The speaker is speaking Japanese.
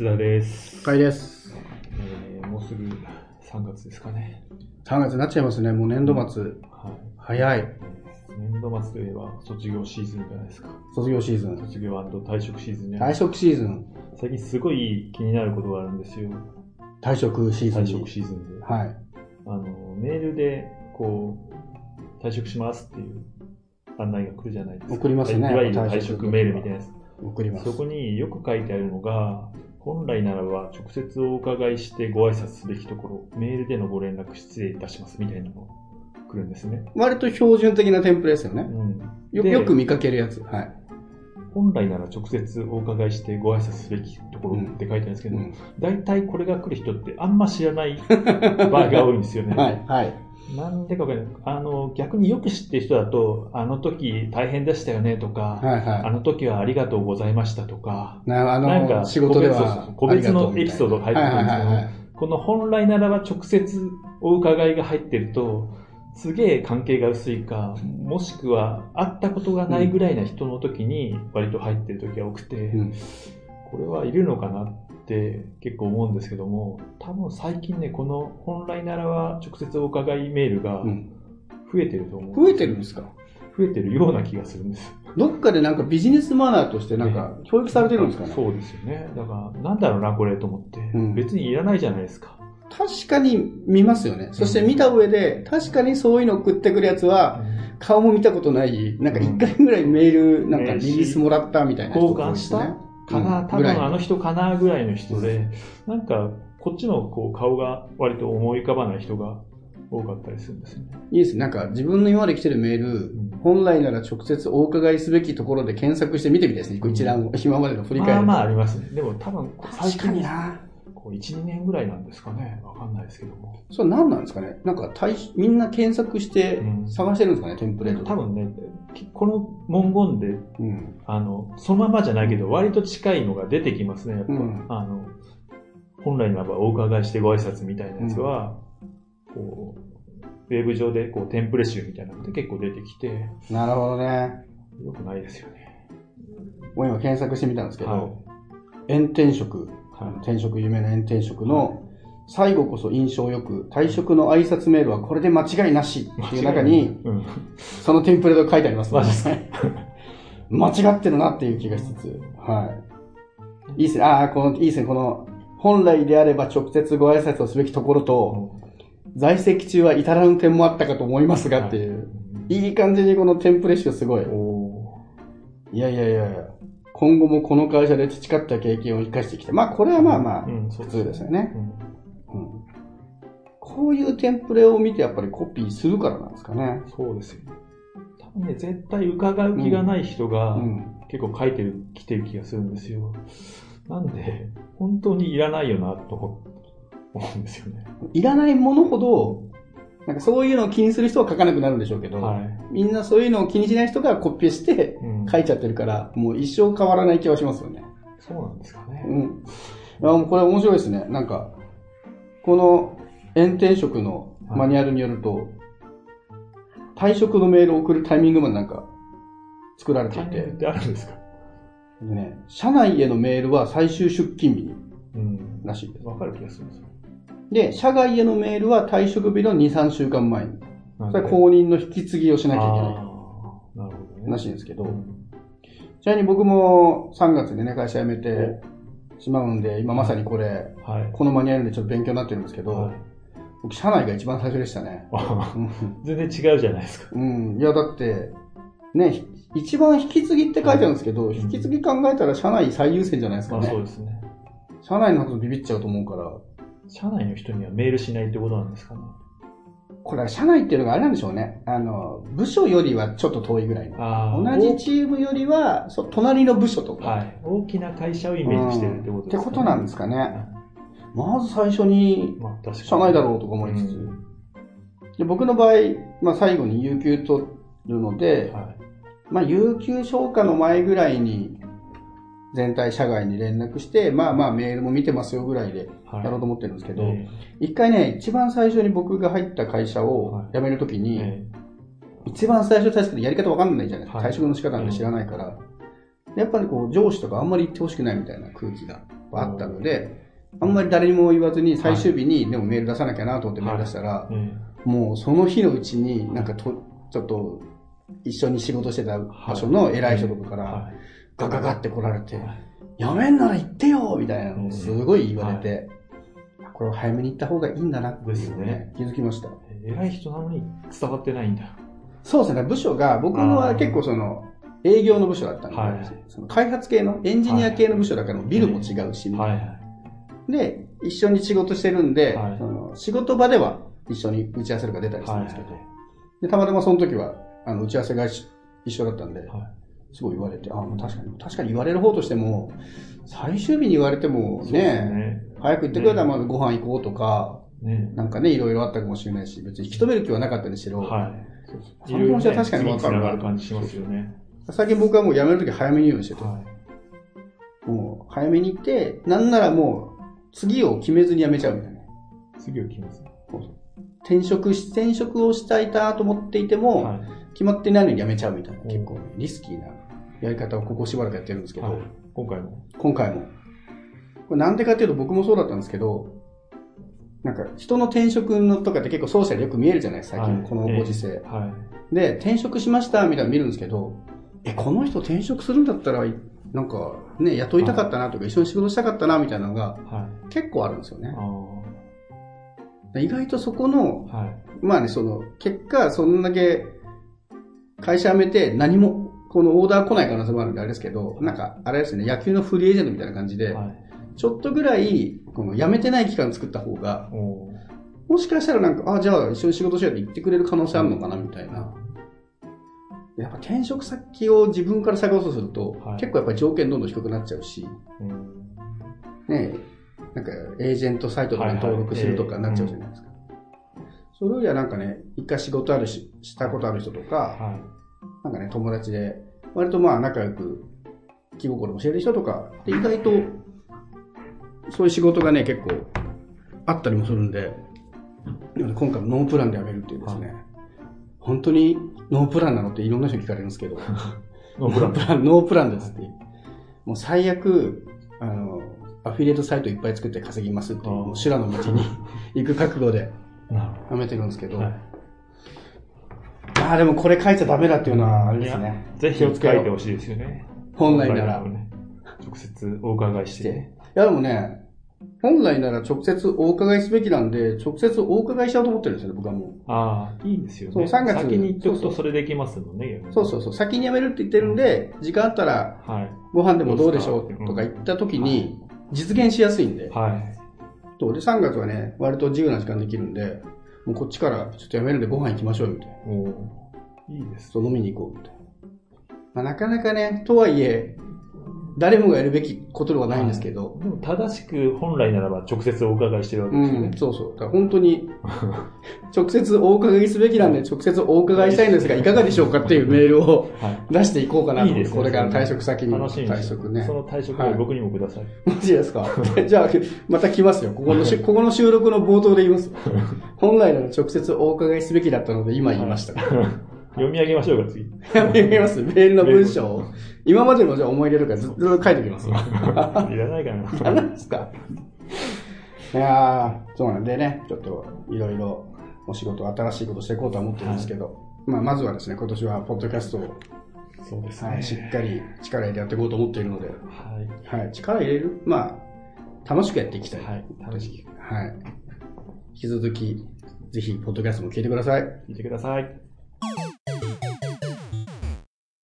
須田です。深井です。えーもうすぐ3月ですかね。3月になっちゃいますね。もう年度末。はい。早い。年度末といえば卒業シーズンじゃないですか。卒業シーズン。卒業退職シーズンじゃない退職シーズン。最近すごい気になることがあるんですよ。退職シーズン退に。職シーズンで。はい。あの、メールで、こう、退職しますっていう案内が来るじゃないですか。送りますねいわゆる退職退職メールみたいなやつ。送りますそ。こによく書いてあるのが、本来ならば直接お伺いしてご挨拶すべきところ、メールでのご連絡失礼いたしますみたいなのが来るんですね。割と標準的なテンプレですよね。うん、よでよく見かけるやつ。はい。本来なら直接お伺いしてご挨拶すべきところって書いてあるんですけど、うん大体これが来る人ってあんま知らない場合が多いんですよね。はい。はい。なんでかわかんない。あの、逆によく知ってる人だと、あの時大変でしたよねとか、はい。はあの時はありがとうございましたとか、い。なあなんかの、仕事で個別は。個別のエピソードが入ってくるんですけどはいはいはいはい。この本来ならば直接お伺いが入ってると、すげえ関係が薄いか、もしくは会ったことがないぐらいな人の時に割と入ってる時が多くて、うんこれはいるのかなって結構思うんですけども、多分最近ね、この本来ならば直接お伺いメールがうん増えてると思う。増えてるんですか？増えてるような気がするんです。どっかでなんかビジネスマナーとしてなんか教育されてるんですかね？そうですよね。だから、なんだろうな、これと思って。うん別にいらないじゃないですか。確かに見ますよね。そして見た上で、確かにそういうの送ってくるやつは、顔も見たことない、なんか一回ぐらいメール、なんかリリースもらったみたいな人交換した？かな、多分あの人かなぐらいの人で、なんかこっちのこう顔が割と思い浮かばない人が多かったりするんですよね。いいです。なんか自分の今まで来てるメール、ん本来なら直接お伺いすべきところで検索して見てみたいですね。一覧を、今までの振り返ると。まあまあありますね。でも多分最確かにこう1、2年ぐらいなんですかね。わかんないですけども。それ何なんですかねなんか対みんな検索してうん探してるんですかね、テンプレートで多分ね、この文言で、うん。あの、そのままじゃないけど、割と近いのが出てきますね、やっぱ。うんあの、本来ならばお伺いしてご挨拶みたいなやつは、こう、ウェブ上でこうテンプレ集みたいなので結構出てきて、なるほどね。よくないですよね。もう今検索してみたんですけど、はい炎天職、はい転職夢の炎天職の最後こそ印象よく、退職の挨拶メールはこれで間違いなしっていう中に、うん。そのテンプレートが書いてあります、マジですか？間違ってるなっていう気がしつつ、はい。いいですね。ああ、この、いいですね。この、本来であれば直接ご挨拶をすべきところと、在籍中は至らぬ点もあったかと思いますがっていう、いい感じにこのテンプレ集すごい。おいやいやいやいや、今後もこの会社で培った経験を生かしてきて、まあこれはまあまあ普通ですよね。こういうテンプレを見てやっぱりコピーするからなんですかね。そうですよね。多分ね、絶対伺う気がない人がうん。結構書いてる、来てる気がするんですよ。なんで、本当にいらないよな、と思うんですよね。いらないものほど、なんかそういうのを気にする人は書かなくなるんでしょうけど、はい。みんなそういうのを気にしない人がコピーしてうん書いちゃってるから、もう一生変わらない気はしますよね。そうなんですかね。うん。いやもうこれ面白いですね。なんか、この炎天職のマニュアルによると、退職のメールを送るタイミングまでなんか作られていて、ってあるんですか？でね、社内へのメールは最終出勤日にうん。らしいです。わかる気がするんですよ。で、社外へのメールは退職日の2、3週間前に。それは公認の引き継ぎをしなきゃいけないなるほどね。らしいんですけど、うんちなみに僕も3月でね、会社辞めてしまうんで、今まさにこれ、はい。このマニュアルでちょっと勉強になってるんですけど、はい僕、社内が一番最初でしたね。全然違うじゃないですか。うん。いや、だって、ね、ひ一番引き継ぎって書いてあるんですけど、うん引き継ぎ考えたら社内最優先じゃないですかまあそうね。ですね。社内のことビビっちゃうと思うから、社内の人にはメールしないってことなんですかね？これは社内っていうのがあれなんでしょうね。あの、部署よりはちょっと遠いぐらいの。同じチームよりは、そう隣の部署とか。はい。大きな会社をイメージしてるってことですかね。ってことなんですかね。はいまず最初に。社内だろうとか思いつつ。うんで僕の場合、まあ最後に有給取るので、はい。まあ有給消化の前ぐらいに、全体社外に連絡して、まあまあメールも見てますよぐらいではい。やろうと思ってるんですけど、え一回ね、一番最初に僕が入った会社をはい。辞めるときえに、え。一番最初確かにやり方わかんないじゃないですか。はい。退職の仕方なんて知らないから。やっぱりこう上司とかあんまり言ってほしくないみたいな空気があったので、あんまり誰にも言わずに最終日にでもメール出さなきゃなと思ってメール出したら、えもうその日のうちになんかと、ちょっと一緒に仕事してた場所の偉い人とかから、ガガガって来られてい。、はい。やめんなら言ってよみたいなのうん。をすごい言われて、これを早めに言った方がいいんだな。っていうのをですね。気づきました。偉い人なのに伝わってないんだ。そうですね、部署が、僕は結構その、営業の部署だったんで、はい。その開発系の、エンジニア系の部署だからビルも違うし、はいはい。で、一緒に仕事してるんで、はい。その仕事場では一緒に打ち合わせとか出たりするんですけど、はいでたまたまその時は、あの、打ち合わせが一一緒だったんで、はいすごい言われて、あ、まあ確かに、確かに言われる方としても、最終日に言われてもね、ね。早く言ってくれたらまずご飯行こうとか、ねなんかね、いろいろあったかもしれないし、別に引き止める気はなかったにしろ、はい。その気持ちは確かに分かるる感じしますよね。最近僕はもう辞めるとき早めに言うようにしてて、はい。もう早めに行って、なんならもう次を決めずに辞めちゃうみたいな。次を決めます。転職し、転職をしたいなと思っていても、はい。決まってないのに辞めちゃうみたいな、うん結構ねリスキーなやり方をここしばらくやってるんですけど、はい今回も。今回も。これなんでかっていうと僕もそうだったんですけど、なんか人の転職のとかって結構ソーシャルでよく見えるじゃない？最近、はいこのご時世。はい。で、転職しましたみたいなの見るんですけど、え、この人転職するんだったら、なんかね、雇いたかったなとか、一緒に仕事したかったなみたいなのがはい。結構あるんですよねあ。意外とそこの。まあね、その、結果、そんだけ会社辞めて何も、このオーダー来ない可能性もあるんであれですけど、なんか、あれですね、野球のフリーエージェントみたいな感じで、はい。ちょっとぐらい、この辞めてない期間作った方が、もしかしたらなんか、あ、じゃあ一緒に仕事しようって言ってくれる可能性あるのかなみたいな。やっぱ転職先を自分から探そうとすると、はい結構やっぱり条件どんどん低くなっちゃうし、うん。ねなんかエージェントサイトとかに登録するとかなっちゃうじゃないですか。それよりはなんかね、一回仕事あるし、したことある人とか、はなんかね、友達で、割とまあ仲良く気心も知れる人とか、で意外と、そういう仕事がね、結構あったりもするんで、今回もノープランで辞めるっていうですね、本当にノープランなのっていろんな人に聞かれるんですけど、い。ノープランノープラン、ですって。もう最悪、あの、アフィリエイトサイトいっぱい作って稼ぎますっていう、もう修羅の道に 行く覚悟でなる辞めてるんですけど。はい。ああ、でもこれ書いちゃダメだっていうのはあれですね。ぜひ書いてほしいですよね。本来なら本ね直接お伺いししてて。いやでもね、本来なら直接お伺いすべきなんで、直接お伺いしようと思ってるんですよね、僕はもああ、いいですよね。そう3月先に言っとくとそれできますもんね。う。そうそうそう、先に辞めるって言ってるんで、時間あったらはい。ご飯でもどうでしょどうとか言った時に、実現しやすいんで、はい。そうで、3月はね、割と自由な時間できるんで、もうこっちからちょっと辞めるんでご飯行きましょうよみたいな。いいです。そう飲みに行こうみたいな。まあ、なかなかね、とはいえ、誰もがやるべきことではないんですけど、でも正しく本来ならば直接お伺いしてるわけですよねうん、。そうそう。だから本当に、直接お伺いすべきなんで、直接お伺いしたいんですが、いかがでしょうかっていうメールを はい。出していこうかなと思って、いいねこれから退職先に。楽しみに退職ねそ。の退職はいを僕にもください。マジですか？じゃあ、また来ますよ。ここのし、ここの収録の冒頭で言います。本来なら直接お伺いすべきだったので、今言いました。読み上げましょうか、次。やめます。メールの文章を。今までのじゃあ思い出とかずっと書いておきます。いらないかな。何ですか？いやー、そうなんでね、ちょっといろいろお仕事、新しいことしていこうとは思ってるんですけど、まあ、まずはですね、今年はポッドキャストを、そうですね。はい、しっかり力入れてやっていこうと思っているので、はい。はい、力入れる？まあ、楽しくやっていきたい。はい。楽しくはい。引き続き、ぜひ、ポッドキャストも聞いてください。聞いてください。